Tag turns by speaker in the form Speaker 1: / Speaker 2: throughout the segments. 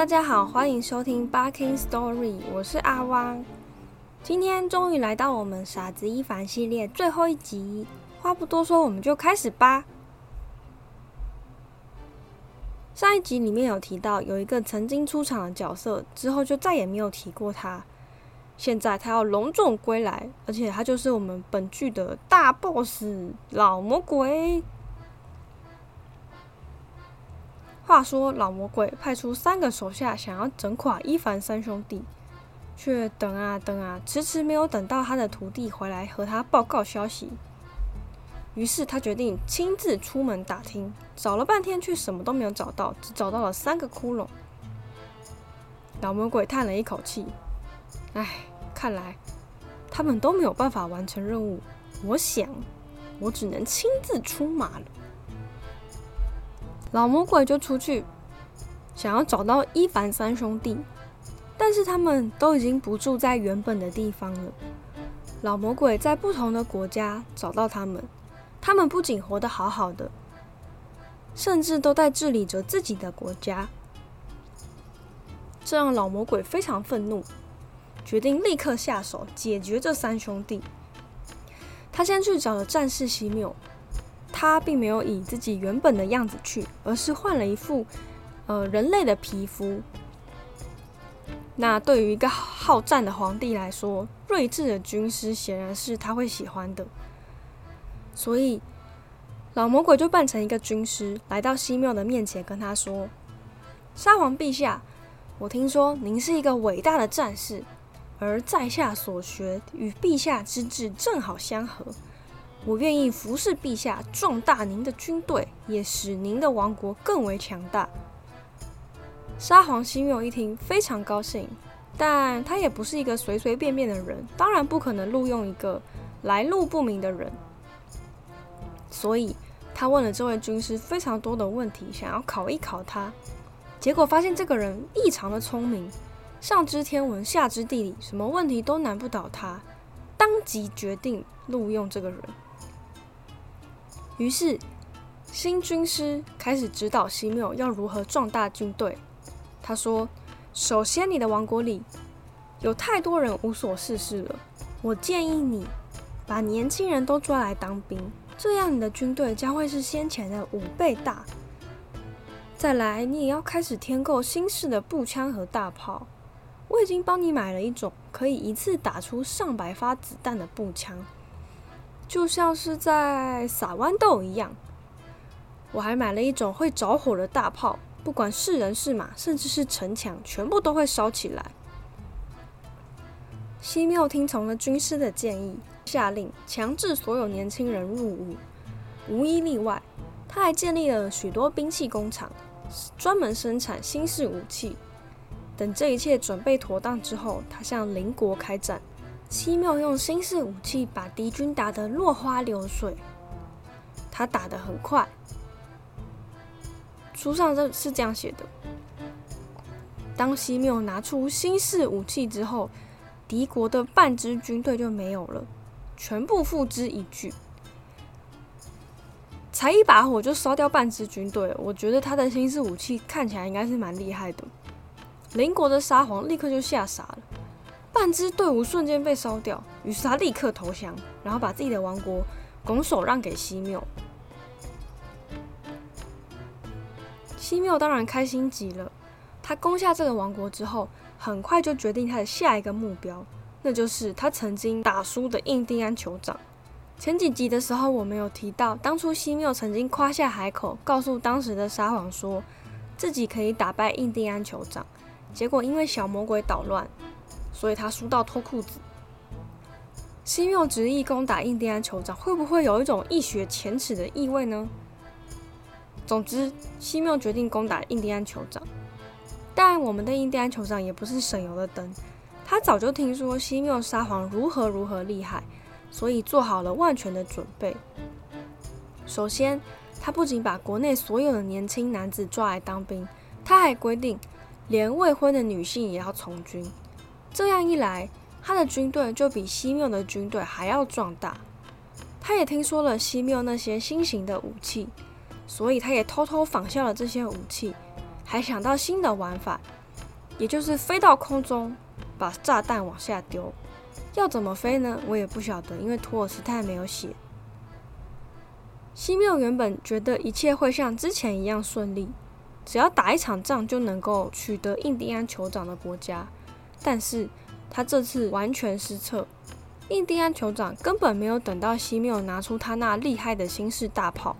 Speaker 1: 大家好，欢迎收听《Barking Story》，我是阿汪。今天终于来到我们傻子一凡系列最后一集，话不多说，我们就开始吧。上一集里面有提到，有一个曾经出场的角色，之后就再也没有提过他。现在他要隆重归来，而且他就是我们本剧的大 boss 老魔鬼。话说，老魔鬼派出三个手下，想要整垮伊凡三兄弟，却等啊等啊，迟迟没有等到他的徒弟回来和他报告消息。于是他决定亲自出门打听，找了半天却什么都没有找到，只找到了三个窟窿。老魔鬼叹了一口气：“唉，看来他们都没有办法完成任务。我想，我只能亲自出马了。”老魔鬼就出去，想要找到伊凡三兄弟，但是他们都已经不住在原本的地方了。老魔鬼在不同的国家找到他们，他们不仅活得好好的，甚至都在治理着自己的国家，这让老魔鬼非常愤怒，决定立刻下手解决这三兄弟。他先去找了战士西缪。他并没有以自己原本的样子去，而是换了一副呃人类的皮肤。那对于一个好战的皇帝来说，睿智的军师显然是他会喜欢的。所以老魔鬼就扮成一个军师，来到西缪的面前，跟他说：“沙皇陛下，我听说您是一个伟大的战士，而在下所学与陛下之志正好相合。”我愿意服侍陛下，壮大您的军队，也使您的王国更为强大。沙皇西缪一听，非常高兴，但他也不是一个随随便便的人，当然不可能录用一个来路不明的人。所以，他问了这位军师非常多的问题，想要考一考他。结果发现这个人异常的聪明，上知天文，下知地理，什么问题都难不倒他，当即决定录用这个人。于是，新军师开始指导西缪要如何壮大军队。他说：“首先，你的王国里有太多人无所事事了。我建议你把年轻人都抓来当兵，这样你的军队将会是先前的五倍大。再来，你也要开始添购新式的步枪和大炮。我已经帮你买了一种可以一次打出上百发子弹的步枪。”就像是在撒豌豆一样，我还买了一种会着火的大炮，不管是人是马，甚至是城墙，全部都会烧起来。西缪听从了军师的建议，下令强制所有年轻人入伍，无一例外。他还建立了许多兵器工厂，专门生产新式武器。等这一切准备妥当之后，他向邻国开战。西缪用新式武器把敌军打得落花流水，他打得很快。书上这是这样写的：当西缪拿出新式武器之后，敌国的半支军队就没有了，全部付之一炬。才一把火就烧掉半支军队，我觉得他的新式武器看起来应该是蛮厉害的。邻国的沙皇立刻就吓傻了。半支队伍瞬间被烧掉，于是他立刻投降，然后把自己的王国拱手让给西缪。西缪当然开心极了。他攻下这个王国之后，很快就决定他的下一个目标，那就是他曾经打输的印第安酋长。前几集的时候，我们有提到，当初西缪曾经夸下海口，告诉当时的沙皇说自己可以打败印第安酋长，结果因为小魔鬼捣乱。所以他输到脱裤子。西缪执意攻打印第安酋长，会不会有一种一雪前耻的意味呢？总之，西缪决定攻打印第安酋长。但我们的印第安酋长也不是省油的灯，他早就听说西缪沙皇如何如何厉害，所以做好了万全的准备。首先，他不仅把国内所有的年轻男子抓来当兵，他还规定，连未婚的女性也要从军。这样一来，他的军队就比西缪的军队还要壮大。他也听说了西缪那些新型的武器，所以他也偷偷仿效了这些武器，还想到新的玩法，也就是飞到空中，把炸弹往下丢。要怎么飞呢？我也不晓得，因为托尔斯泰没有写。西缪原本觉得一切会像之前一样顺利，只要打一场仗就能够取得印第安酋长的国家，但是他这次完全失策。印第安酋长根本没有等到西缪拿出他那厉害的新式大炮，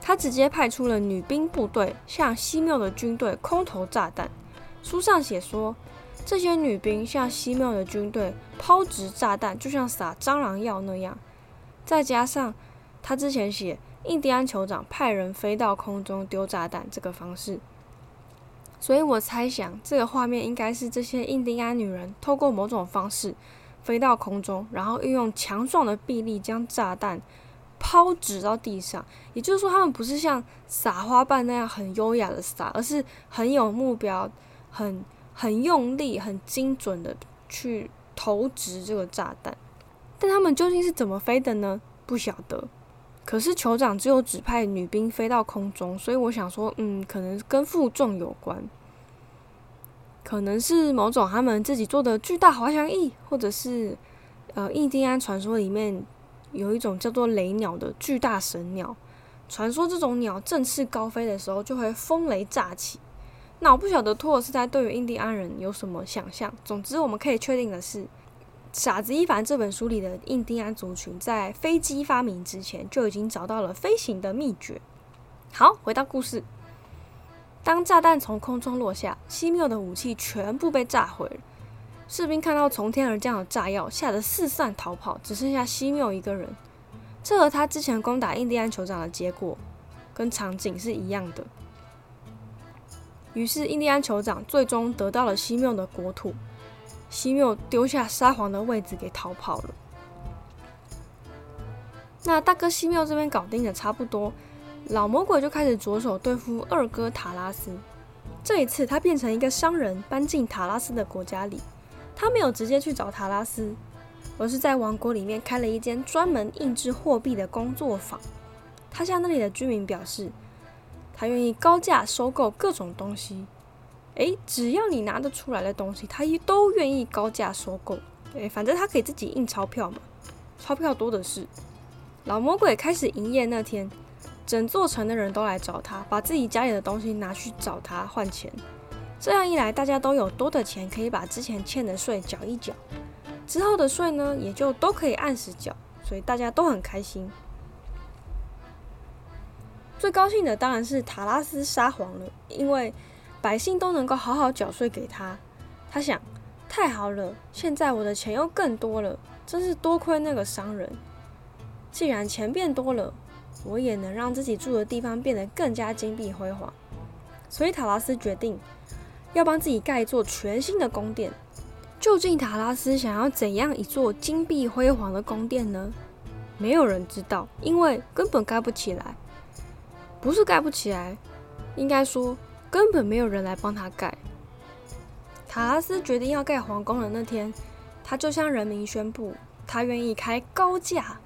Speaker 1: 他直接派出了女兵部队向西缪的军队空投炸弹。书上写说，这些女兵向西缪的军队抛掷炸弹，就像撒蟑螂药那样。再加上他之前写印第安酋长派人飞到空中丢炸弹这个方式，所以我猜想这个画面应该是这些印第安女人透过某种方式。飞到空中，然后运用强壮的臂力将炸弹抛掷到地上。也就是说，他们不是像撒花瓣那样很优雅的撒，而是很有目标、很很用力、很精准的去投掷这个炸弹。但他们究竟是怎么飞的呢？不晓得。可是酋长只有指派女兵飞到空中，所以我想说，嗯，可能跟负重有关。可能是某种他们自己做的巨大滑翔翼，或者是呃印第安传说里面有一种叫做雷鸟的巨大神鸟。传说这种鸟振翅高飞的时候就会风雷乍起。那我不晓得托尔斯泰对于印第安人有什么想象。总之我们可以确定的是，《傻子伊凡》这本书里的印第安族群在飞机发明之前就已经找到了飞行的秘诀。好，回到故事。当炸弹从空中落下，西缪的武器全部被炸毁。士兵看到从天而降的炸药，吓得四散逃跑，只剩下西缪一个人。这和他之前攻打印第安酋长的结果跟场景是一样的。于是，印第安酋长最终得到了西缪的国土。西缪丢下沙皇的位置给逃跑了。那大哥西缪这边搞定的差不多。老魔鬼就开始着手对付二哥塔拉斯。这一次，他变成一个商人，搬进塔拉斯的国家里。他没有直接去找塔拉斯，而是在王国里面开了一间专门印制货币的工作坊。他向那里的居民表示，他愿意高价收购各种东西。诶，只要你拿得出来的东西，他都愿意高价收购。诶，反正他可以自己印钞票嘛，钞票多的是。老魔鬼开始营业那天。整座城的人都来找他，把自己家里的东西拿去找他换钱。这样一来，大家都有多的钱，可以把之前欠的税缴一缴，之后的税呢，也就都可以按时缴，所以大家都很开心。最高兴的当然是塔拉斯沙皇了，因为百姓都能够好好缴税给他。他想，太好了，现在我的钱又更多了，真是多亏那个商人。既然钱变多了。我也能让自己住的地方变得更加金碧辉煌，所以塔拉斯决定要帮自己盖一座全新的宫殿。究竟塔拉斯想要怎样一座金碧辉煌的宫殿呢？没有人知道，因为根本盖不起来。不是盖不起来，应该说根本没有人来帮他盖。塔拉斯决定要盖皇宫的那天，他就向人民宣布，他愿意开高价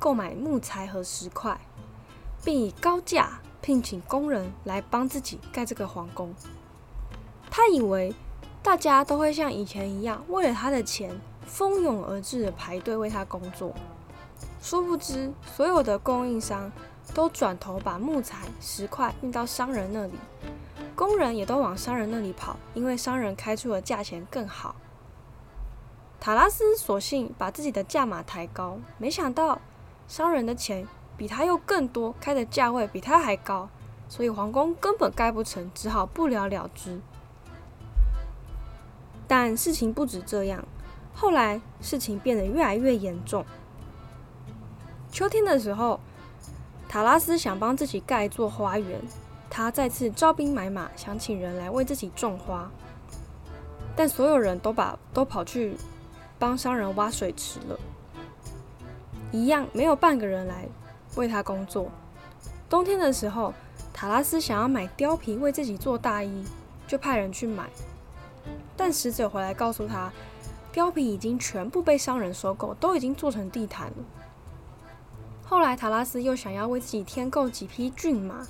Speaker 1: 购买木材和石块。并以高价聘请工人来帮自己盖这个皇宫。他以为大家都会像以前一样，为了他的钱蜂拥而至的排队为他工作。殊不知，所有的供应商都转头把木材、石块运到商人那里，工人也都往商人那里跑，因为商人开出的价钱更好。塔拉斯索性把自己的价码抬高，没想到商人的钱。比他又更多，开的价位比他还高，所以皇宫根本盖不成，只好不了了之。但事情不止这样，后来事情变得越来越严重。秋天的时候，塔拉斯想帮自己盖一座花园，他再次招兵买马，想请人来为自己种花，但所有人都把都跑去帮商人挖水池了，一样没有半个人来。为他工作。冬天的时候，塔拉斯想要买貂皮为自己做大衣，就派人去买。但使者回来告诉他，貂皮已经全部被商人收购，都已经做成地毯了。后来塔拉斯又想要为自己添购几匹骏马，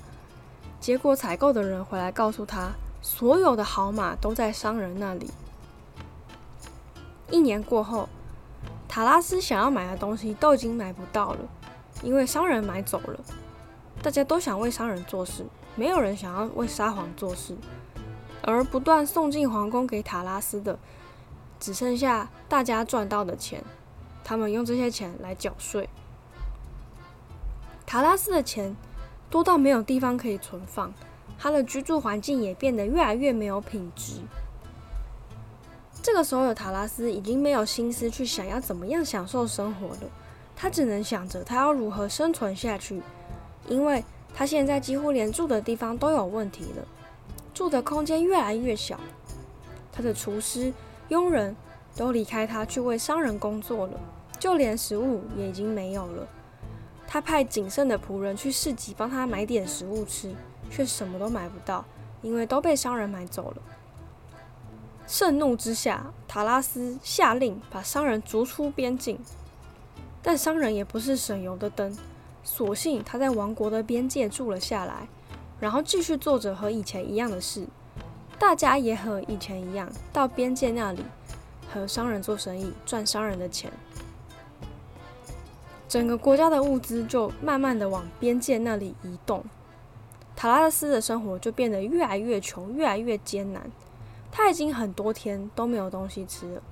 Speaker 1: 结果采购的人回来告诉他，所有的好马都在商人那里。一年过后，塔拉斯想要买的东西都已经买不到了，因为商人买走了。大家都想为商人做事，没有人想要为沙皇做事。而不断送进皇宫给塔拉斯的，只剩下大家赚到的钱。他们用这些钱来缴税。塔拉斯的钱多到没有地方可以存放，他的居住环境也变得越来越没有品质。这个时候的塔拉斯已经没有心思去想要怎么样享受生活了，他只能想着他要如何生存下去，因为他现在几乎连住的地方都有问题了，住的空间越来越小，他的厨师、佣人都离开他去为商人工作了，就连食物也已经没有了。他派仅剩的仆人去市集帮他买点食物吃，却什么都买不到，因为都被商人买走了。盛怒之下，塔拉斯下令把商人逐出边境。但商人也不是省油的灯，索性他在王国的边界住了下来，然后继续做着和以前一样的事。大家也和以前一样，到边界那里和商人做生意，赚商人的钱。整个国家的物资就慢慢的往边界那里移动，塔拉斯的生活就变得越来越穷，越来越艰难。他已经很多天都没有东西吃了。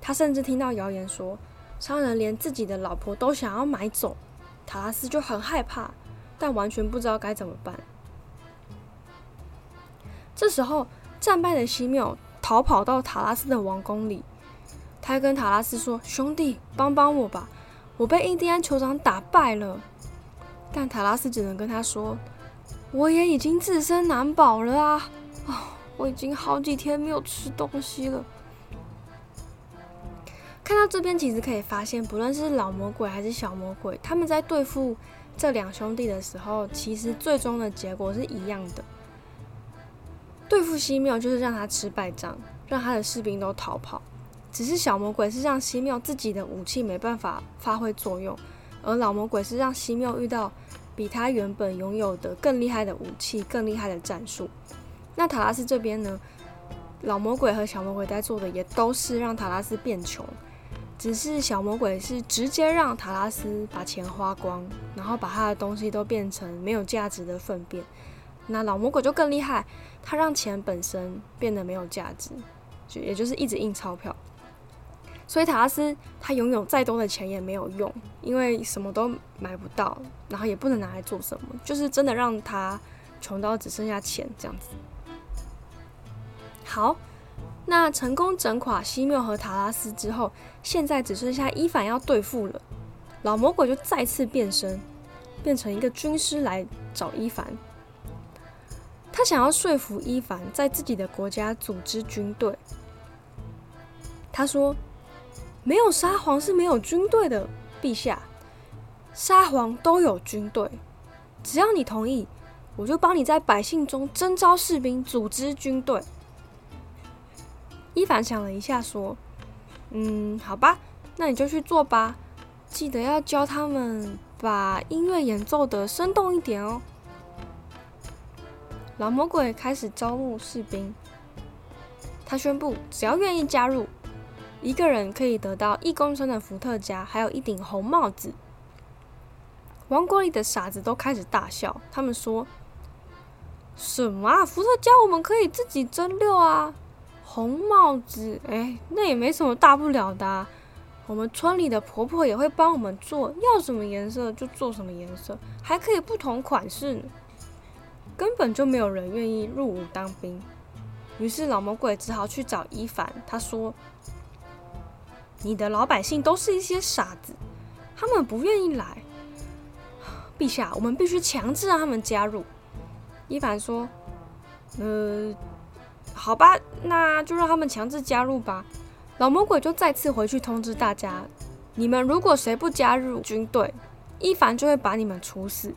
Speaker 1: 他甚至听到谣言说，商人连自己的老婆都想要买走。塔拉斯就很害怕，但完全不知道该怎么办。这时候，战败的西缪逃跑到塔拉斯的王宫里，他跟塔拉斯说：“兄弟，帮帮我吧！”我被印第安酋长打败了，但塔拉斯只能跟他说：“我也已经自身难保了啊！哦，我已经好几天没有吃东西了。”看到这边，其实可以发现，不论是老魔鬼还是小魔鬼，他们在对付这两兄弟的时候，其实最终的结果是一样的。对付西缪就是让他吃败仗，让他的士兵都逃跑。只是小魔鬼是让西缪自己的武器没办法发挥作用，而老魔鬼是让西缪遇到比他原本拥有的更厉害的武器、更厉害的战术。那塔拉斯这边呢？老魔鬼和小魔鬼在做的也都是让塔拉斯变穷，只是小魔鬼是直接让塔拉斯把钱花光，然后把他的东西都变成没有价值的粪便。那老魔鬼就更厉害，他让钱本身变得没有价值，就也就是一直印钞票。所以塔拉斯他拥有再多的钱也没有用，因为什么都买不到，然后也不能拿来做什么，就是真的让他穷到只剩下钱这样子。好，那成功整垮西缪和塔拉斯之后，现在只剩下伊凡要对付了。老魔鬼就再次变身，变成一个军师来找伊凡。他想要说服伊凡在自己的国家组织军队。他说。没有沙皇是没有军队的，陛下。沙皇都有军队，只要你同意，我就帮你在百姓中征召士兵，组织军队。伊凡想了一下，说：“嗯，好吧，那你就去做吧。记得要教他们把音乐演奏的生动一点哦。”老魔鬼开始招募士兵，他宣布，只要愿意加入。一个人可以得到一公升的伏特加，还有一顶红帽子。王国里的傻子都开始大笑，他们说：“什么啊？伏特加我们可以自己蒸馏啊！红帽子，哎，那也没什么大不了的。我们村里的婆婆也会帮我们做，要什么颜色就做什么颜色，还可以不同款式呢。根本就没有人愿意入伍当兵。于是老魔鬼只好去找伊凡，他说。”你的老百姓都是一些傻子，他们不愿意来。陛下，我们必须强制让他们加入。伊凡说：“呃，好吧，那就让他们强制加入吧。”老魔鬼就再次回去通知大家：“你们如果谁不加入军队，伊凡就会把你们处死。”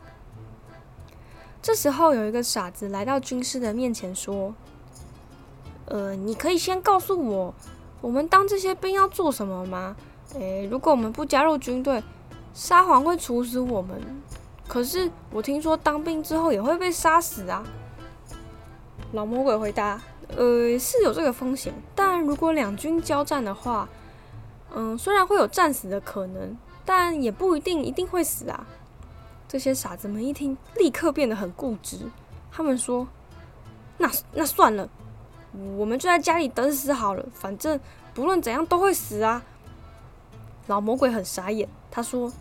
Speaker 1: 这时候有一个傻子来到军师的面前说：“呃，你可以先告诉我。”我们当这些兵要做什么吗？诶，如果我们不加入军队，沙皇会处死我们。可是我听说当兵之后也会被杀死啊！老魔鬼回答：“呃，是有这个风险，但如果两军交战的话，嗯，虽然会有战死的可能，但也不一定一定会死啊。”这些傻子们一听，立刻变得很固执。他们说：“那那算了，我们就在家里等死好了，反正不论怎样都会死啊。”老魔鬼很傻眼，他说：“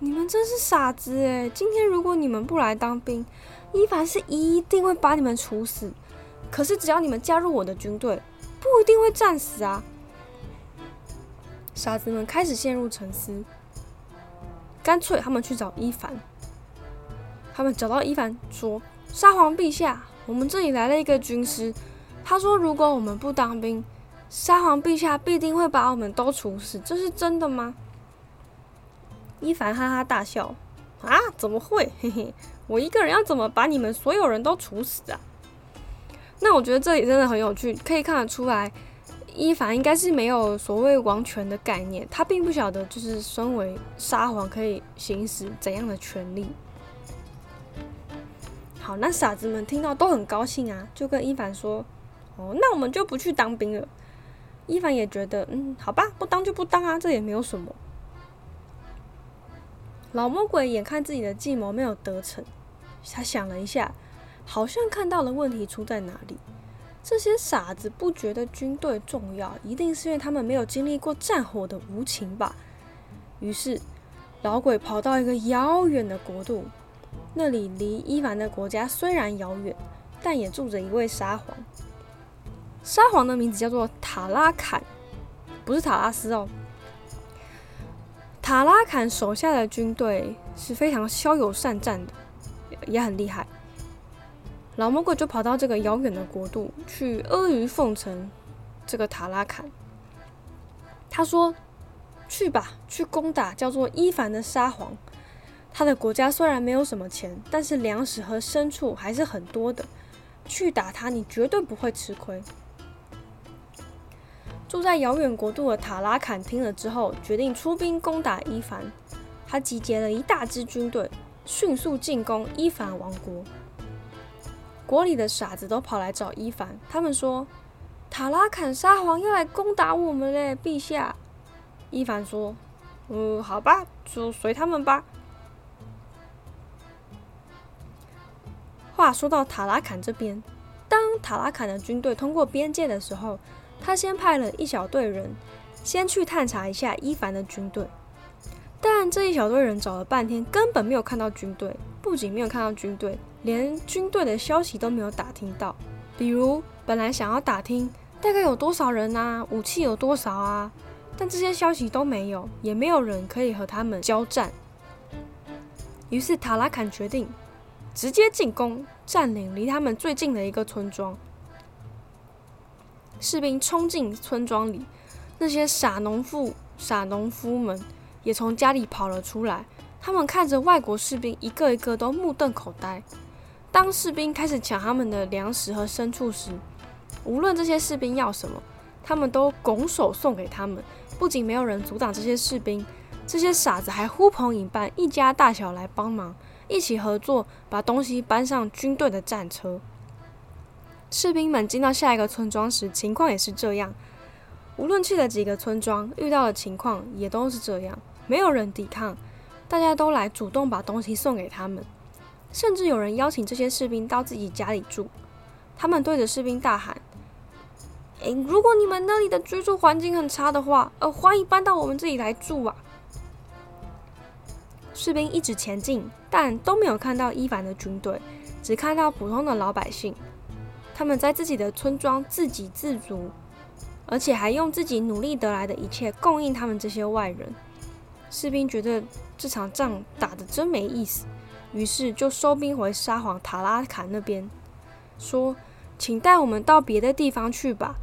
Speaker 1: 你们真是傻子诶！今天如果你们不来当兵，伊凡是一定会把你们处死。可是只要你们加入我的军队，不一定会战死啊。”傻子们开始陷入沉思。干脆他们去找伊凡。他们找到伊凡，说：“沙皇陛下，我们这里来了一个军师。他说，如果我们不当兵，沙皇陛下必定会把我们都处死。这是真的吗？”伊凡哈哈大笑：“啊，怎么会？嘿嘿，我一个人要怎么把你们所有人都处死啊？”那我觉得这里真的很有趣，可以看得出来。伊凡应该是没有所谓王权的概念，他并不晓得就是身为沙皇可以行使怎样的权利。好，那傻子们听到都很高兴啊，就跟伊凡说：“哦，那我们就不去当兵了。”伊凡也觉得，嗯，好吧，不当就不当啊，这也没有什么。老魔鬼眼看自己的计谋没有得逞，他想了一下，好像看到了问题出在哪里。这些傻子不觉得军队重要，一定是因为他们没有经历过战火的无情吧？于是，老鬼跑到一个遥远的国度，那里离伊凡的国家虽然遥远，但也住着一位沙皇。沙皇的名字叫做塔拉坎，不是塔拉斯哦。塔拉坎手下的军队是非常骁勇善战的，也很厉害。老魔鬼就跑到这个遥远的国度去阿谀奉承这个塔拉坎。他说：“去吧，去攻打叫做伊凡的沙皇。他的国家虽然没有什么钱，但是粮食和牲畜还是很多的。去打他，你绝对不会吃亏。”住在遥远国度的塔拉坎听了之后，决定出兵攻打伊凡。他集结了一大支军队，迅速进攻伊凡王国。国里的傻子都跑来找伊凡，他们说：“塔拉坎沙皇要来攻打我们嘞，陛下。”伊凡说：“嗯，好吧，就随他们吧。”话说到塔拉坎这边，当塔拉坎的军队通过边界的时候，他先派了一小队人先去探查一下伊凡的军队，但这一小队人找了半天，根本没有看到军队，不仅没有看到军队。连军队的消息都没有打听到，比如本来想要打听大概有多少人啊，武器有多少啊，但这些消息都没有，也没有人可以和他们交战。于是塔拉坎决定直接进攻，占领离他们最近的一个村庄。士兵冲进村庄里，那些傻农妇、傻农夫们也从家里跑了出来，他们看着外国士兵，一个一个都目瞪口呆。当士兵开始抢他们的粮食和牲畜时，无论这些士兵要什么，他们都拱手送给他们。不仅没有人阻挡这些士兵，这些傻子还呼朋引伴，一家大小来帮忙，一起合作把东西搬上军队的战车。士兵们进到下一个村庄时，情况也是这样。无论去了几个村庄，遇到的情况也都是这样，没有人抵抗，大家都来主动把东西送给他们。甚至有人邀请这些士兵到自己家里住，他们对着士兵大喊：“诶，如果你们那里的居住环境很差的话，呃，欢迎搬到我们这里来住啊！”士兵一直前进，但都没有看到伊凡的军队，只看到普通的老百姓。他们在自己的村庄自给自足，而且还用自己努力得来的一切供应他们这些外人。士兵觉得这场仗打得真没意思。于是就收兵回沙皇塔拉坎那边，说：“请带我们到别的地方去吧，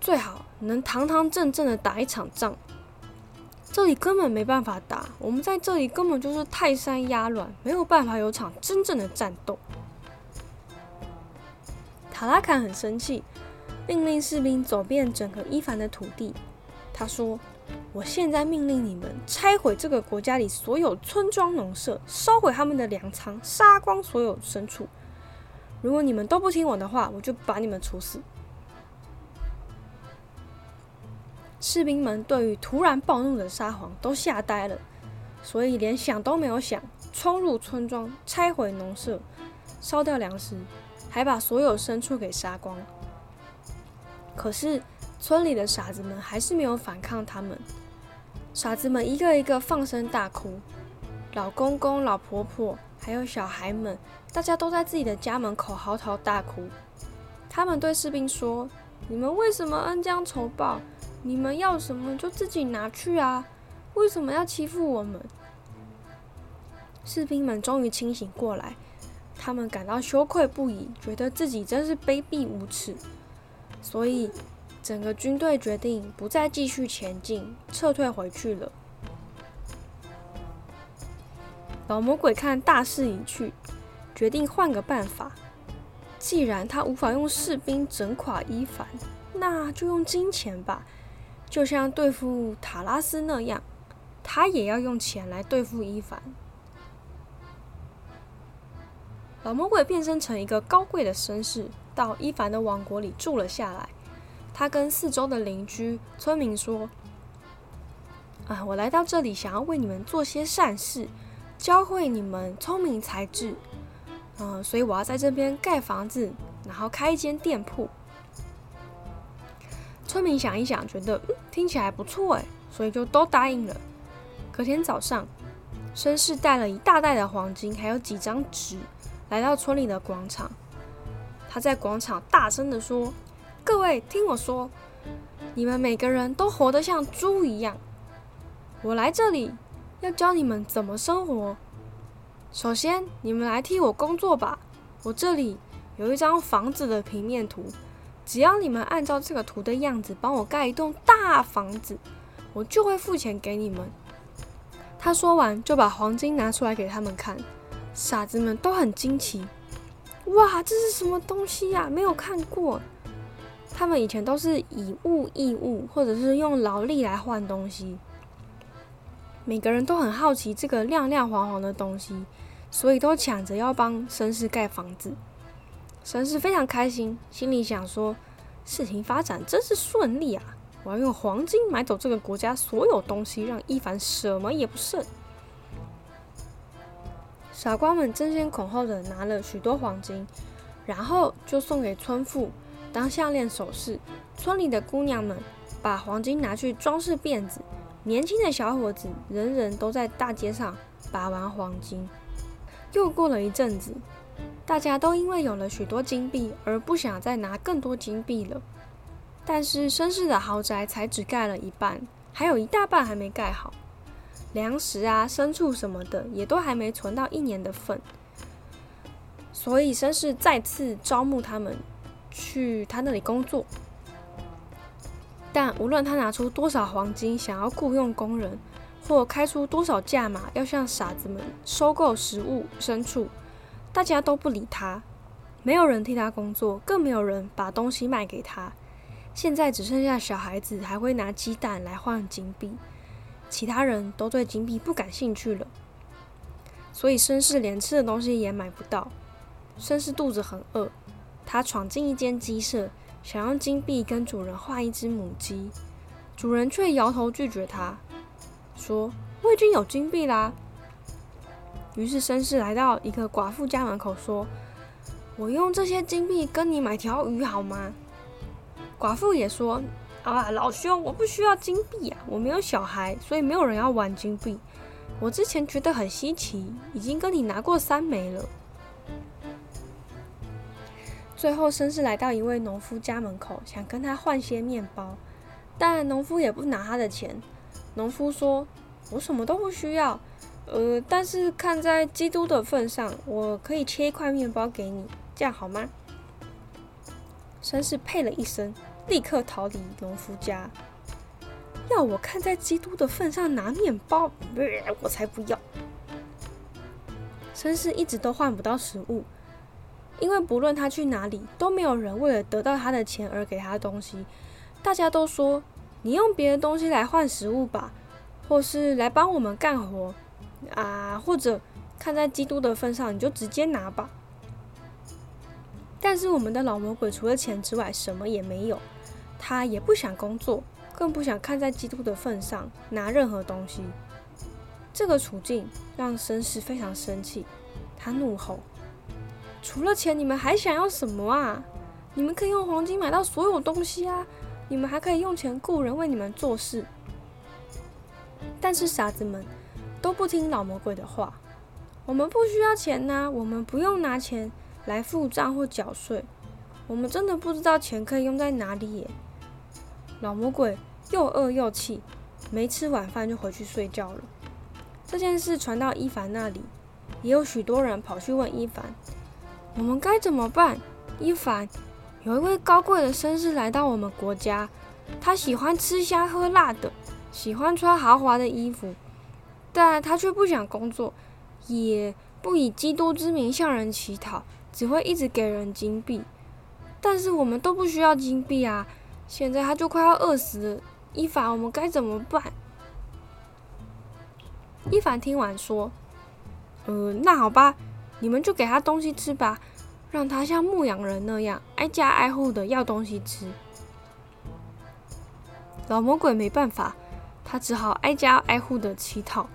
Speaker 1: 最好能堂堂正正的打一场仗。这里根本没办法打，我们在这里根本就是泰山压卵，没有办法有场真正的战斗。”塔拉坎很生气，命令士兵走遍整个伊凡的土地。他说。我现在命令你们拆毁这个国家里所有村庄农舍，烧毁他们的粮仓，杀光所有牲畜。如果你们都不听我的话，我就把你们处死。”士兵们对于突然暴怒的沙皇都吓呆了，所以连想都没有想，冲入村庄，拆毁农舍，烧掉粮食，还把所有牲畜给杀光。可是村里的傻子们还是没有反抗他们，傻子们一个一个放声大哭，老公公、老婆婆还有小孩们，大家都在自己的家门口嚎啕大哭。他们对士兵说：“你们为什么恩将仇报？”你们要什么就自己拿去啊！为什么要欺负我们？士兵们终于清醒过来，他们感到羞愧不已，觉得自己真是卑鄙无耻，所以整个军队决定不再继续前进，撤退回去了。老魔鬼看大势已去，决定换个办法。既然他无法用士兵整垮伊凡，那就用金钱吧。就像对付塔拉斯那样，他也要用钱来对付伊凡。老魔鬼变身成一个高贵的绅士，到伊凡的王国里住了下来。他跟四周的邻居、村民说：“啊，我来到这里，想要为你们做些善事，教会你们聪明才智。嗯，所以我要在这边盖房子，然后开一间店铺。”村民想一想，觉得嗯听起来不错哎，所以就都答应了。隔天早上，绅士带了一大袋的黄金，还有几张纸，来到村里的广场。他在广场大声的说：“各位，听我说，你们每个人都活得像猪一样。我来这里要教你们怎么生活。首先，你们来替我工作吧。我这里有一张房子的平面图。”只要你们按照这个图的样子帮我盖一栋大房子，我就会付钱给你们。他说完，就把黄金拿出来给他们看。傻子们都很惊奇，哇，这是什么东西呀？没有看过。他们以前都是以物易物，或者是用劳力来换东西。每个人都很好奇这个亮亮黄黄的东西，所以都抢着要帮绅士盖房子。绅士非常开心，心里想说：“事情发展真是顺利啊！我要用黄金买走这个国家所有东西，让伊凡什么也不剩。”傻瓜们争先恐后的拿了许多黄金，然后就送给村妇当项链首饰。村里的姑娘们把黄金拿去装饰辫子，年轻的小伙子人人都在大街上把玩黄金。又过了一阵子。大家都因为有了许多金币而不想再拿更多金币了，但是绅士的豪宅才只盖了一半，还有一大半还没盖好，粮食啊、牲畜什么的也都还没存到一年的份，所以绅士再次招募他们去他那里工作。但无论他拿出多少黄金想要雇佣工人，或开出多少价码要向傻子们收购食物、牲畜。大家都不理他，没有人替他工作，更没有人把东西卖给他。现在只剩下小孩子还会拿鸡蛋来换金币，其他人都对金币不感兴趣了。所以绅士连吃的东西也买不到。绅士肚子很饿，他闯进一间鸡舍，想用金币跟主人换一只母鸡，主人却摇头拒绝他，说：“我已经有金币啦。”于是绅士来到一个寡妇家门口，说：“我用这些金币跟你买条鱼好吗？”寡妇也说：“啊，老兄，我不需要金币啊，我没有小孩，所以没有人要玩金币。我之前觉得很稀奇，已经跟你拿过三枚了。”最后，绅士来到一位农夫家门口，想跟他换些面包，但农夫也不拿他的钱。农夫说：“我什么都不需要。”呃，但是看在基督的份上，我可以切一块面包给你，这样好吗？绅士呸了一声，立刻逃离农夫家。要我看在基督的份上拿面包，我才不要！绅士一直都换不到食物，因为不论他去哪里，都没有人为了得到他的钱而给他东西。大家都说：“你用别的东西来换食物吧，或是来帮我们干活。”啊，或者看在基督的份上，你就直接拿吧。但是我们的老魔鬼除了钱之外什么也没有，他也不想工作，更不想看在基督的份上拿任何东西。这个处境让绅士非常生气，他怒吼：“除了钱，你们还想要什么啊？你们可以用黄金买到所有东西啊！你们还可以用钱雇人为你们做事。”但是傻子们都不听老魔鬼的话。我们不需要钱呐，我们不用拿钱。来付账或缴税，我们真的不知道钱可以用在哪里耶。老魔鬼又饿又气，没吃晚饭就回去睡觉了。这件事传到伊凡那里，也有许多人跑去问伊凡：“我们该怎么办？”伊凡，有一位高贵的绅士来到我们国家，他喜欢吃香喝辣的，喜欢穿豪华的衣服，但他却不想工作，也不以基督之名向人乞讨。只会一直给人金币，但是我们都不需要金币啊！现在他就快要饿死了，伊凡，我们该怎么办？伊凡听完说：“呃，那好吧，你们就给他东西吃吧，让他像牧羊人那样挨家挨户的要东西吃。”老魔鬼没办法，他只好挨家挨户的乞讨。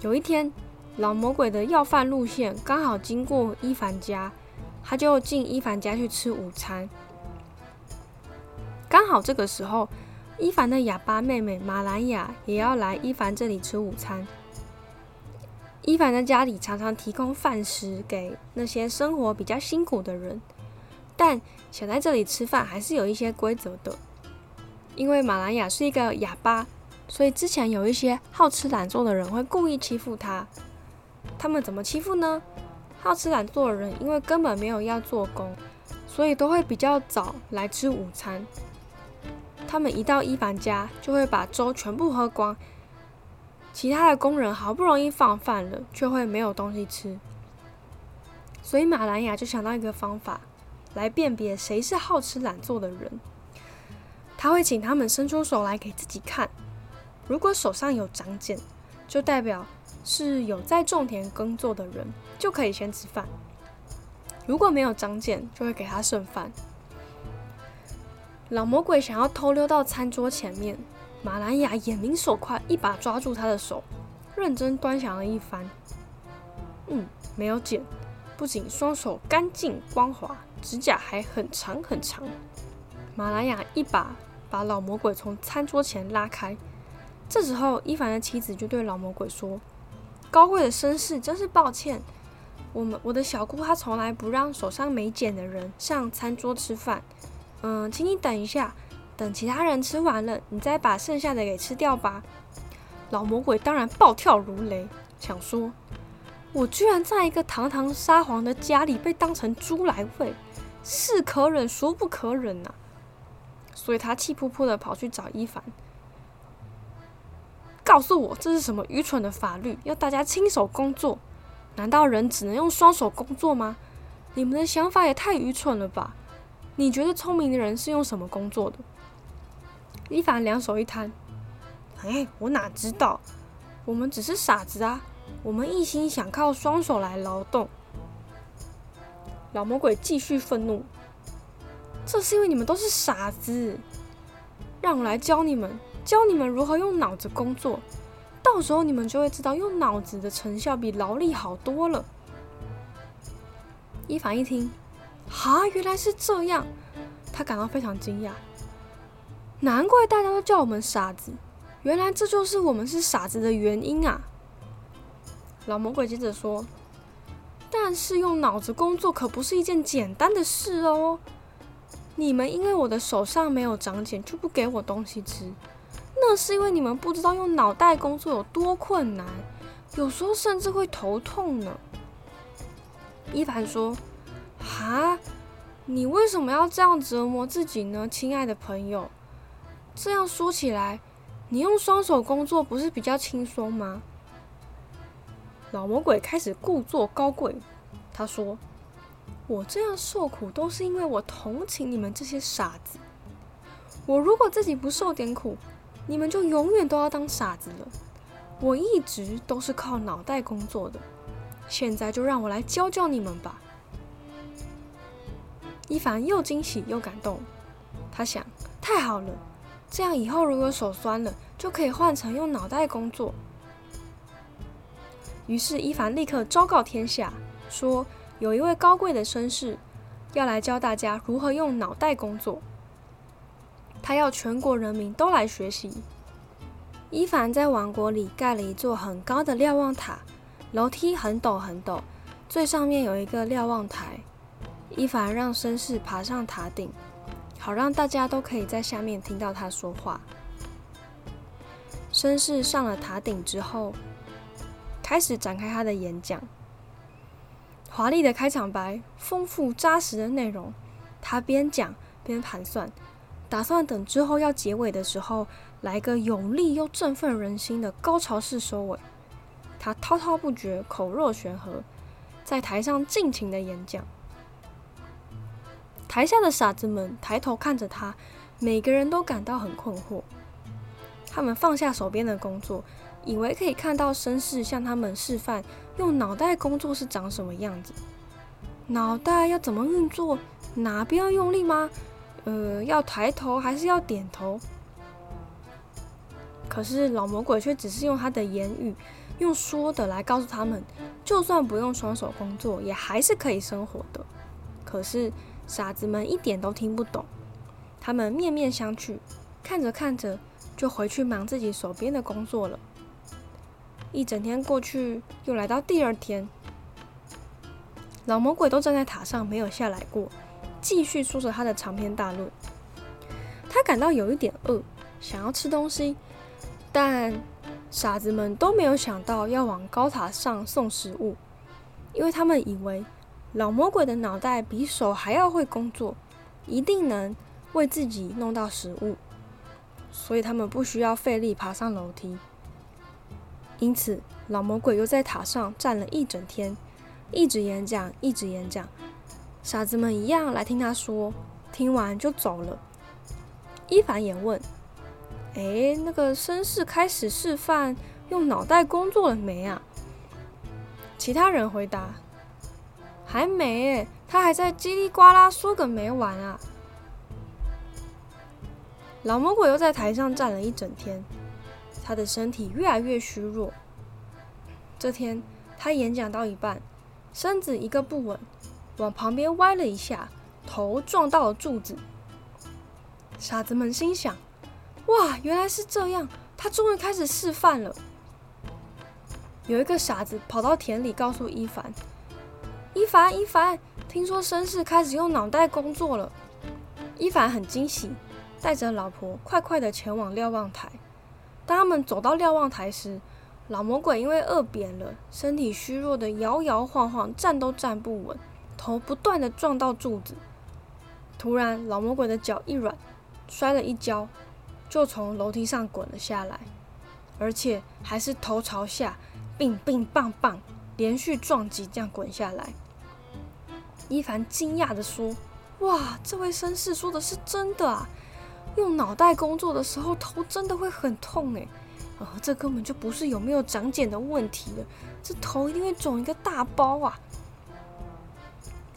Speaker 1: 有一天。老魔鬼的要饭路线刚好经过伊凡家，他就进伊凡家去吃午餐。刚好这个时候，伊凡的哑巴妹妹马兰雅也要来伊凡这里吃午餐。伊凡的家里常常提供饭食给那些生活比较辛苦的人，但想在这里吃饭还是有一些规则的。因为马兰雅是一个哑巴，所以之前有一些好吃懒做的人会故意欺负他。他们怎么欺负呢？好吃懒做的人，因为根本没有要做工，所以都会比较早来吃午餐。他们一到伊凡家，就会把粥全部喝光。其他的工人好不容易放饭了，却会没有东西吃。所以马兰雅就想到一个方法，来辨别谁是好吃懒做的人。他会请他们伸出手来给自己看，如果手上有长茧，就代表。是有在种田耕作的人就可以先吃饭，如果没有长茧，就会给他剩饭。老魔鬼想要偷溜到餐桌前面，马兰雅眼明手快，一把抓住他的手，认真端详了一番。嗯，没有剪，不仅双手干净光滑，指甲还很长很长。马兰雅一把把老魔鬼从餐桌前拉开。这时候，伊凡的妻子就对老魔鬼说。高贵的绅士，真是抱歉。我们我的小姑她从来不让手上没茧的人上餐桌吃饭。嗯，请你等一下，等其他人吃完了，你再把剩下的给吃掉吧。老魔鬼当然暴跳如雷，想说：我居然在一个堂堂沙皇的家里被当成猪来喂，是可忍孰不可忍呐！所以他气扑扑的跑去找伊凡。告诉我这是什么愚蠢的法律？要大家亲手工作？难道人只能用双手工作吗？你们的想法也太愚蠢了吧！你觉得聪明的人是用什么工作的？伊凡两手一摊，哎，我哪知道？我们只是傻子啊！我们一心想靠双手来劳动。老魔鬼继续愤怒，这是因为你们都是傻子。让我来教你们。教你们如何用脑子工作，到时候你们就会知道用脑子的成效比劳力好多了。伊凡一听，啊，原来是这样，他感到非常惊讶。难怪大家都叫我们傻子，原来这就是我们是傻子的原因啊！老魔鬼接着说：“但是用脑子工作可不是一件简单的事哦。你们因为我的手上没有长茧，就不给我东西吃。”那是因为你们不知道用脑袋工作有多困难，有时候甚至会头痛呢。伊凡说：“哈，你为什么要这样折磨自己呢，亲爱的朋友？这样说起来，你用双手工作不是比较轻松吗？”老魔鬼开始故作高贵，他说：“我这样受苦都是因为我同情你们这些傻子。我如果自己不受点苦。”你们就永远都要当傻子了。我一直都是靠脑袋工作的，现在就让我来教教你们吧。伊凡又惊喜又感动，他想：太好了，这样以后如果手酸了，就可以换成用脑袋工作。于是伊凡立刻昭告天下，说有一位高贵的绅士要来教大家如何用脑袋工作。他要全国人民都来学习。伊凡在王国里盖了一座很高的瞭望塔，楼梯很陡很陡，最上面有一个瞭望台。伊凡让绅士爬上塔顶，好让大家都可以在下面听到他说话。绅士上了塔顶之后。开始展开他的演讲，华丽的开场白，丰富扎实的内容。他边讲边盘算，打算等之后要结尾的时候，来个有力又振奋人心的高潮式收尾。他滔滔不绝，口若悬河，在台上尽情的演讲。台下的傻子们抬头看着他，每个人都感到很困惑。他们放下手边的工作。以为可以看到绅士向他们示范用脑袋工作是长什么样子，脑袋要怎么运作，哪边要用力吗？呃，要抬头还是要点头？可是老魔鬼却只是用他的言语，用说的来告诉他们，就算不用双手工作，也还是可以生活的。可是傻子们一点都听不懂，他们面面相觑，看着看着就回去忙自己手边的工作了。一整天过去，又来到第二天，老魔鬼都站在塔上没有下来过，继续说着他的长篇大论。他感到有一点饿，想要吃东西，但傻子们都没有想到要往高塔上送食物，因为他们以为老魔鬼的脑袋比手还要会工作，一定能为自己弄到食物，所以他们不需要费力爬上楼梯。因此，老魔鬼又在塔上站了一整天，一直演讲，一直演讲。傻子们一样来听他说，听完就走了。伊凡也问：“哎，那个绅士开始示范用脑袋工作了没啊？”其他人回答：“还没，诶，他还在叽里呱啦说个没完啊。”老魔鬼又在台上站了一整天。他的身体越来越虚弱。这天，他演讲到一半，身子一个不稳，往旁边歪了一下，头撞到了柱子。傻子们心想：“哇，原来是这样！他终于开始示范了。”有一个傻子跑到田里，告诉伊凡：“伊凡，伊凡，听说绅士开始用脑袋工作了。”伊凡很惊喜，带着老婆快快的前往瞭望台。当他们走到瞭望台时，老魔鬼因为饿扁了，身体虚弱的摇摇晃晃，站都站不稳，头不断的撞到柱子。突然，老魔鬼的脚一软，摔了一跤，就从楼梯上滚了下来，而且还是头朝下，并并棒棒连续撞击，这样滚下来。伊凡惊讶的说：“哇，这位绅士说的是真的啊！”用脑袋工作的时候，头真的会很痛诶。呃，这根本就不是有没有长茧的问题了，这头一定会肿一个大包啊！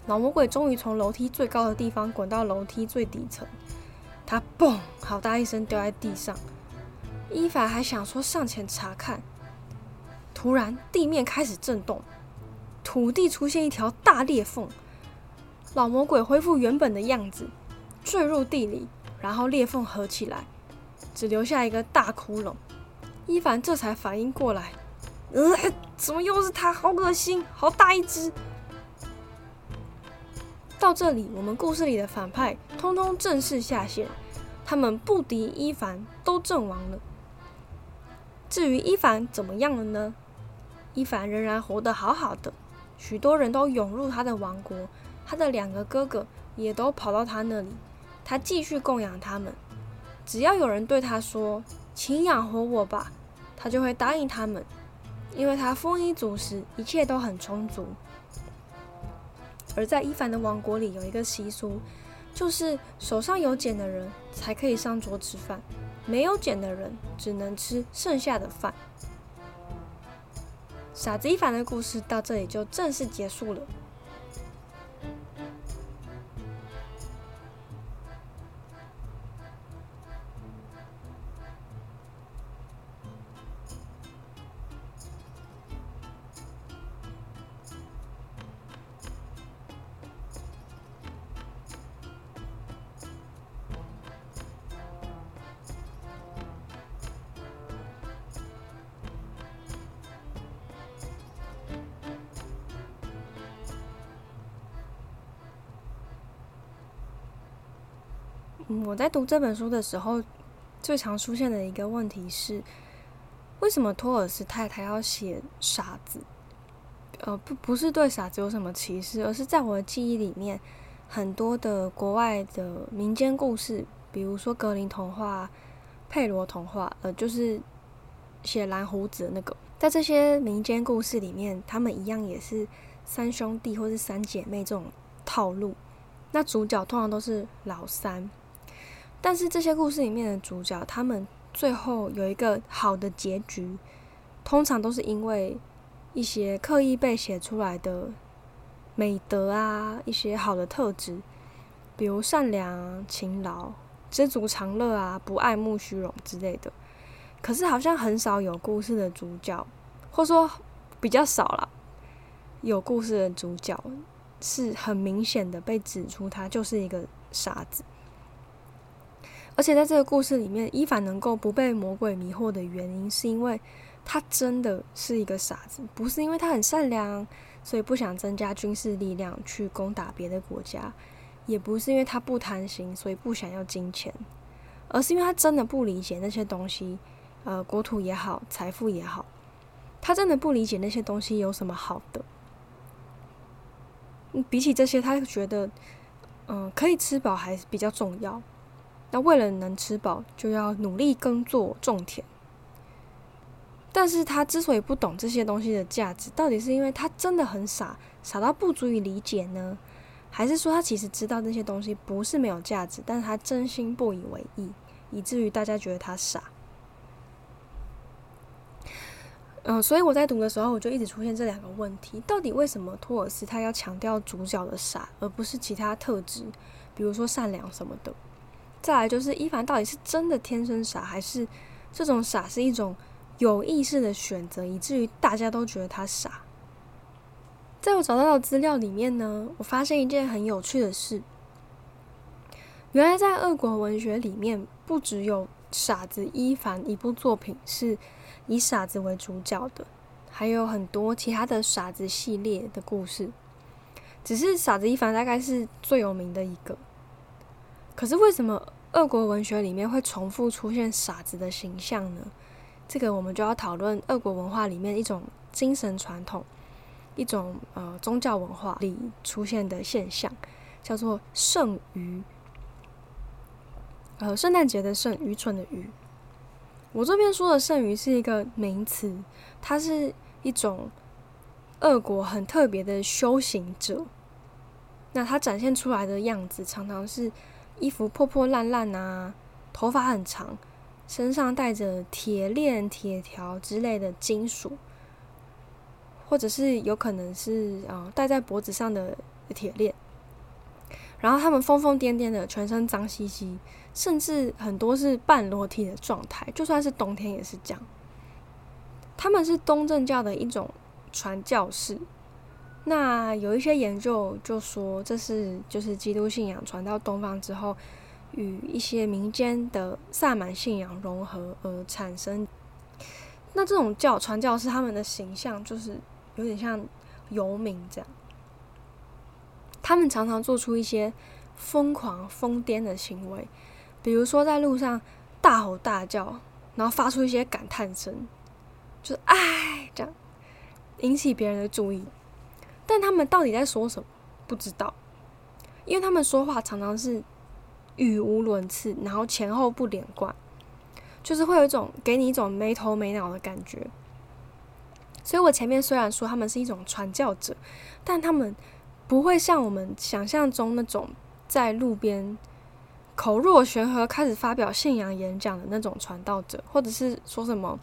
Speaker 1: 老魔鬼终于从楼梯最高的地方滚到楼梯最底层，他嘣，好大一声掉在地上。伊凡还想说上前查看，突然地面开始震动，土地出现一条大裂缝，老魔鬼恢复原本的样子，坠入地里。然后裂缝合起来，只留下一个大窟窿。伊凡这才反应过来，呃，怎么又是他？好恶心，好大一只！到这里，我们故事里的反派通通正式下线，他们不敌伊凡，都阵亡了。至于伊凡怎么样了呢？伊凡仍然活得好好的，许多人都涌入他的王国，他的两个哥哥也都跑到他那里。他继续供养他们，只要有人对他说“请养活我吧”，他就会答应他们，因为他丰衣足食，一切都很充足。而在伊凡的王国里，有一个习俗，就是手上有茧的人才可以上桌吃饭，没有茧的人只能吃剩下的饭。傻子一凡的故事到这里就正式结束了。我在读这本书的时候，最常出现的一个问题是，为什么托尔斯泰他要写傻子？呃，不，不是对傻子有什么歧视，而是在我的记忆里面，很多的国外的民间故事，比如说格林童话、佩罗童话，呃，就是写蓝胡子的那个，在这些民间故事里面，他们一样也是三兄弟或是三姐妹这种套路。那主角通常都是老三，但是这些故事里面的主角，他们最后有一个好的结局，通常都是因为一些刻意被写出来的美德啊，一些好的特质，比如善良、勤劳、知足常乐啊，不爱慕虚荣之类的。可是好像很少有故事的主角，或说比较少了，有故事的主角。是很明显的被指出，他就是一个傻子。而且在这个故事里面，伊凡能够不被魔鬼迷惑的原因，是因为他真的是一个傻子，不是因为他很善良，所以不想增加军事力量去攻打别的国家，也不是因为他不贪心，所以不想要金钱，而是因为他真的不理解那些东西，呃，国土也好，财富也好，他真的不理解那些东西有什么好的。比起这些，他觉得，嗯，可以吃饱还是比较重要。那为了能吃饱，就要努力耕作种田。但是他之所以不懂这些东西的价值，到底是因为他真的很傻，傻到不足以理解呢，还是说他其实知道这些东西不是没有价值，但是他真心不以为意，以至于大家觉得他傻？嗯，所以我在读的时候，我就一直出现这两个问题：到底为什么托尔斯泰要强调主角的傻，而不是其他特质，比如说善良什么的？再来就是伊凡到底是真的天生傻，还是这种傻是一种有意识的选择，以至于大家都觉得他傻？在我找到的资料里面呢，我发现一件很有趣的事：原来在俄国文学里面，不只有傻子伊凡一部作品是。以傻子为主角的，还有很多其他的傻子系列的故事。只是傻子一凡大概是最有名的一个。可是为什么俄国文学里面会重复出现傻子的形象呢？这个我们就要讨论俄国文化里面一种精神传统，一种呃宗教文化里出现的现象，叫做圣愚。呃，圣诞节的圣，愚蠢的愚。我这边说的剩余是一个名词，它是一种俄国很特别的修行者。那他展现出来的样子，常常是衣服破破烂烂啊，头发很长，身上带着铁链、铁条之类的金属，或者是有可能是啊戴在脖子上的铁链。然后他们疯疯癫癫的，全身脏兮兮。甚至很多是半裸体的状态，就算是冬天也是这样。他们是东正教的一种传教士。那有一些研究就说，这是就是基督信仰传到东方之后，与一些民间的萨满信仰融合而产生。那这种教传教士他们的形象就是有点像游民这样，他们常常做出一些疯狂疯癫的行为。比如说，在路上大吼大叫，然后发出一些感叹声，就是“唉”这样，引起别人的注意。但他们到底在说什么？不知道，因为他们说话常常是语无伦次，然后前后不连贯，就是会有一种给你一种没头没脑的感觉。所以我前面虽然说他们是一种传教者，但他们不会像我们想象中那种在路边。口若悬河开始发表信仰演讲的那种传道者，或者是说什么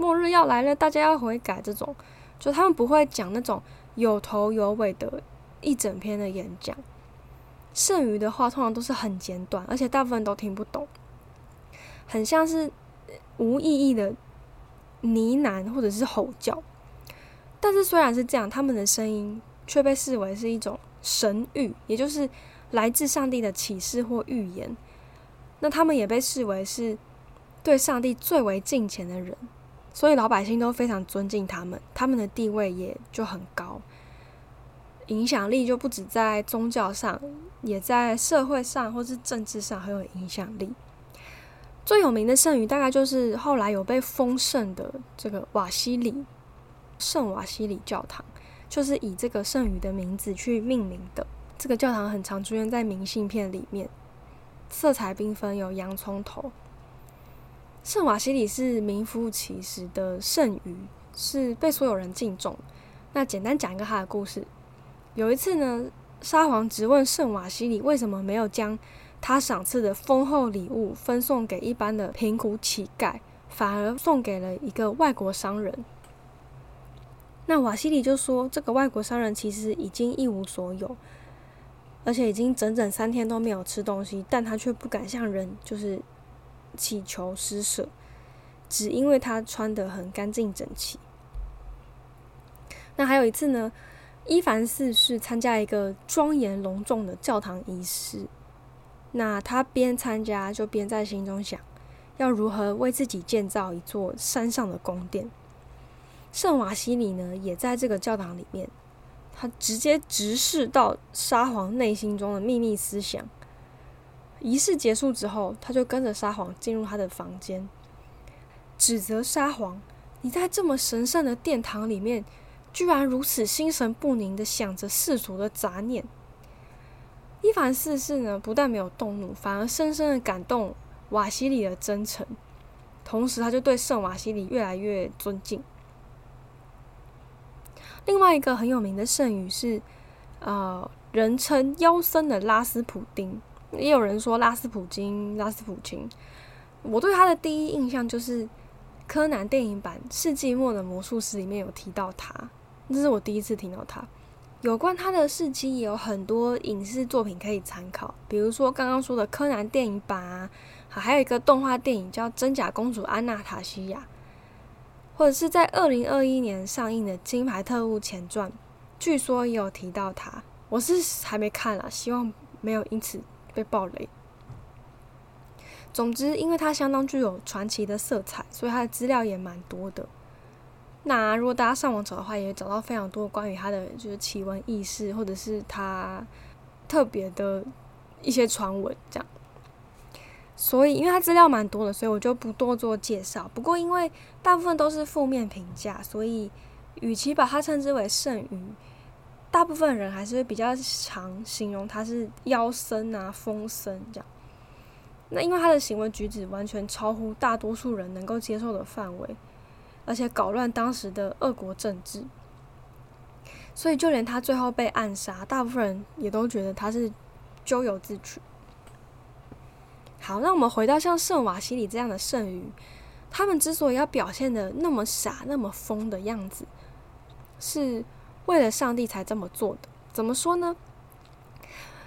Speaker 1: 末日要来了，大家要悔改这种，就他们不会讲那种有头有尾的一整篇的演讲。剩余的话通常都是很简短，而且大部分都听不懂，很像是无意义的呢喃或者是吼叫。但是虽然是这样，他们的声音却被视为是一种神谕，也就是。来自上帝的启示或预言，那他们也被视为是对上帝最为敬虔的人，所以老百姓都非常尊敬他们，他们的地位也就很高。影响力就不止在宗教上，也在社会上或是政治上很有影响力。最有名的圣女大概就是后来有被封圣的这个瓦西里圣瓦西里教堂，就是以这个圣女的名字去命名的。这个教堂很常出现在明信片里面，色彩缤纷，有洋葱头。圣瓦西里是名副其实的圣鱼，是被所有人敬重。那简单讲一个他的故事。有一次呢，沙皇质问圣瓦西里为什么没有将他赏赐的丰厚礼物分送给一般的贫苦乞丐，反而送给了一个外国商人。那瓦西里就说，这个外国商人其实已经一无所有，而且已经整整三天都没有吃东西，但他却不敢向人就是祈求施舍，只因为他穿得很干净整齐。那还有一次呢？伊凡四世参加一个庄严隆重的教堂仪式，那他边参加就边在心中想，要如何为自己建造一座山上的宫殿。圣瓦西里呢，也在这个教堂里面，他直接直视到沙皇内心中的秘密思想。仪式结束之后，他就跟着沙皇进入他的房间，指责沙皇：“你在这么神圣的殿堂里面。”居然如此心神不宁的想着世俗的杂念，伊凡四世呢，不但没有动怒，反而深深的感动瓦西里的真诚，同时他就对圣瓦西里越来越尊敬。另外一个很有名的圣语是，呃，人称妖僧的拉斯普丁，也有人说拉斯普京、拉斯普京。我对他的第一印象就是柯南电影版《世纪末的魔术师》里面有提到他。这是我第一次听到他。有关他的事迹，也有很多影视作品可以参考，比如说刚刚说的柯南电影版啊，还有一个动画电影叫《真假公主安娜塔西亚》，或者是在二零二一年上映的《金牌特务前传》，据说也有提到他。我是还没看啦，希望没有因此被暴雷。总之，因为他相当具有传奇的色彩，所以他的资料也蛮多的。那如果大家上网找的话，也会找到非常多关于他的就是奇闻异事，或者是他特别的一些传闻这样。所以，因为他资料蛮多的，所以我就不多做介绍。不过，因为大部分都是负面评价，所以与其把它称之为圣鱼，大部分人还是会比较常形容他是妖僧啊、疯僧这样。那因为他的行为举止完全超乎大多数人能够接受的范围。而且搞乱当时的俄国政治，所以就连他最后被暗杀，大部分人也都觉得他是咎由自取。好，那我们回到像圣瓦西里这样的圣鱼，他们之所以要表现的那么傻、那么疯的样子，是为了上帝才这么做的。怎么说呢？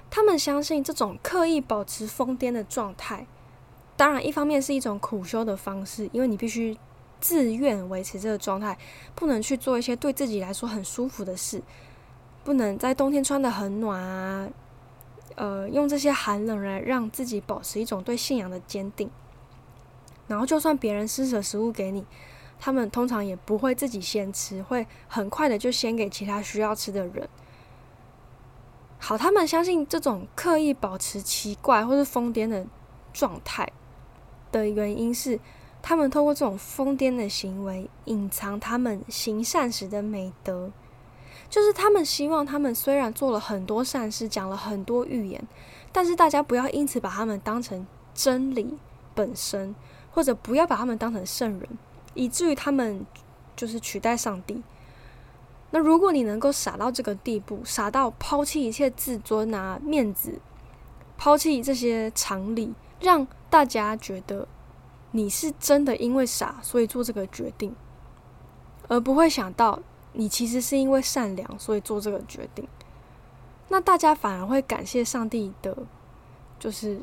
Speaker 1: 他们相信这种刻意保持疯癫的状态，当然一方面是一种苦修的方式，因为你必须。自愿维持这个状态，不能去做一些对自己来说很舒服的事，不能在冬天穿的很暖啊，呃，用这些寒冷来让自己保持一种对信仰的坚定。然后，就算别人施舍食物给你，他们通常也不会自己先吃，会很快的就先给其他需要吃的人。好，他们相信这种刻意保持奇怪或是疯癫的状态的原因是。他们通过这种疯癫的行为，隐藏他们行善时的美德，就是他们希望他们虽然做了很多善事，讲了很多预言，但是大家不要因此把他们当成真理本身，或者不要把他们当成圣人，以至于他们就是取代上帝。那如果你能够傻到这个地步，傻到抛弃一切自尊啊、面子，抛弃这些常理，让大家觉得。你是真的因为傻，所以做这个决定，而不会想到你其实是因为善良，所以做这个决定。那大家反而会感谢上帝的，就是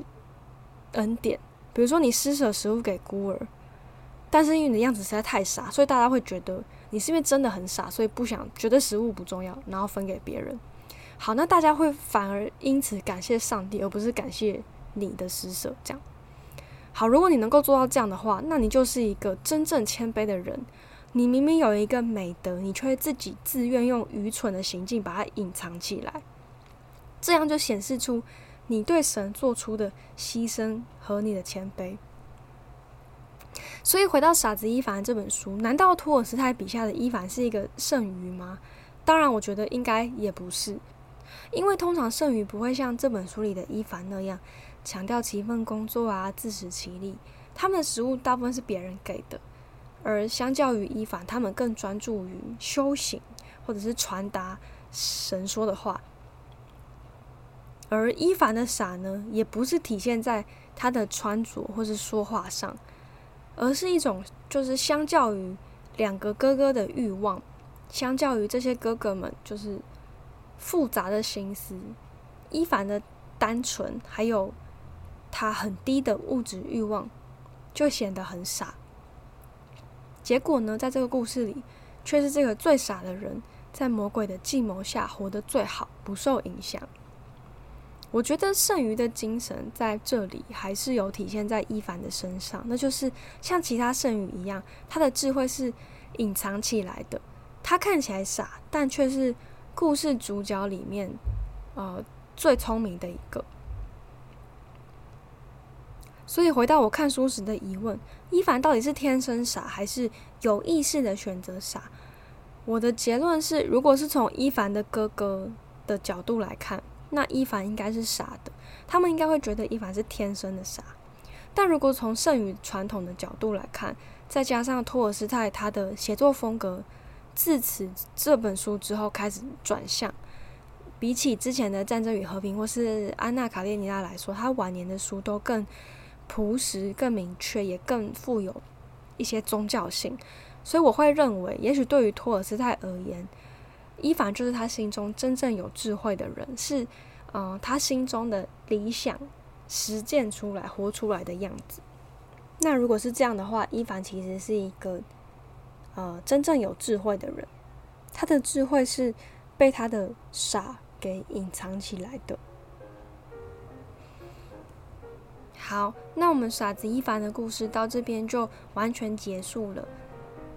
Speaker 1: 恩典。比如说你施舍食物给孤儿，但是因为你的样子实在太傻，所以大家会觉得你是因为真的很傻，所以不想觉得食物不重要，然后分给别人。好，那大家会反而因此感谢上帝，而不是感谢你的施舍，这样。好，如果你能够做到这样的话，那你就是一个真正谦卑的人。你明明有一个美德，你却自己自愿用愚蠢的行径把它隐藏起来，这样就显示出你对神做出的牺牲和你的谦卑。所以回到《傻子伊凡》这本书，难道托尔斯泰笔下的伊凡是一个剩余吗？当然，我觉得应该也不是，因为通常剩余不会像这本书里的伊凡那样强调其一份工作啊，自食其力。他们的食物大部分是别人给的，而相较于伊凡，他们更专注于修行或者是传达神说的话。而伊凡的傻呢，也不是体现在他的穿着或是说话上。而是一种，就是相较于两个哥哥的欲望，相较于这些哥哥们，就是复杂的心思，伊凡的单纯，还有他很低的物质欲望，就显得很傻。结果呢，在这个故事里，却是这个最傻的人，在魔鬼的计谋下活得最好，不受影响。我觉得剩余的精神在这里还是有体现在伊凡的身上，那就是像其他剩余一样，他的智慧是隐藏起来的。他看起来傻，但却是故事主角里面呃最聪明的一个。所以回到我看书时的疑问：伊凡到底是天生傻，还是有意识的选择傻？我的结论是，如果是从伊凡的哥哥的角度来看。那伊凡应该是傻的，他们应该会觉得伊凡是天生的傻。但如果从剩余传统的角度来看，再加上托尔斯泰他的写作风格，自此这本书之后开始转向，比起之前的《战争与和平》或是《安娜卡列尼娜》来说，他晚年的书都更朴实、更明确，也更富有一些宗教性。所以我会认为，也许对于托尔斯泰而言，伊凡就是他心中真正有智慧的人，是，呃，他心中的理想实践出来、活出来的样子。那如果是这样的话，伊凡其实是一个，呃，真正有智慧的人。他的智慧是被他的傻给隐藏起来的。好，那我们傻子伊凡的故事到这边就完全结束了。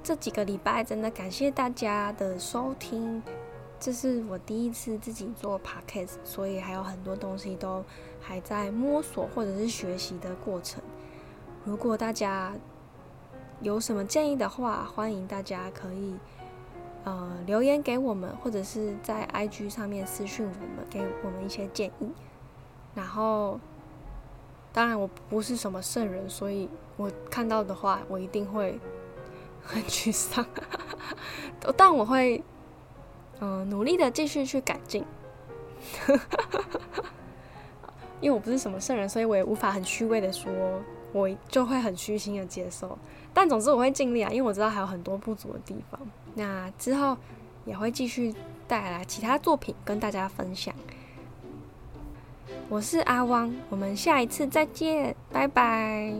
Speaker 1: 这几个礼拜真的感谢大家的收听，这是我第一次自己做 podcast，所以还有很多东西都还在摸索或者是学习的过程。如果大家有什么建议的话，欢迎大家可以呃留言给我们，或者是在 IG 上面私讯我们，给我们一些建议。然后，当然我不是什么圣人，所以我看到的话，我一定会。很沮丧，但我会嗯努力的继续去改进，因为我不是什么圣人，所以我也无法很虚伪的说，我就会很虚心的接受。但总之我会尽力啊，因为我知道还有很多不足的地方。那之后也会继续带来其他作品跟大家分享。我是阿汪，我们下一次再见，拜拜。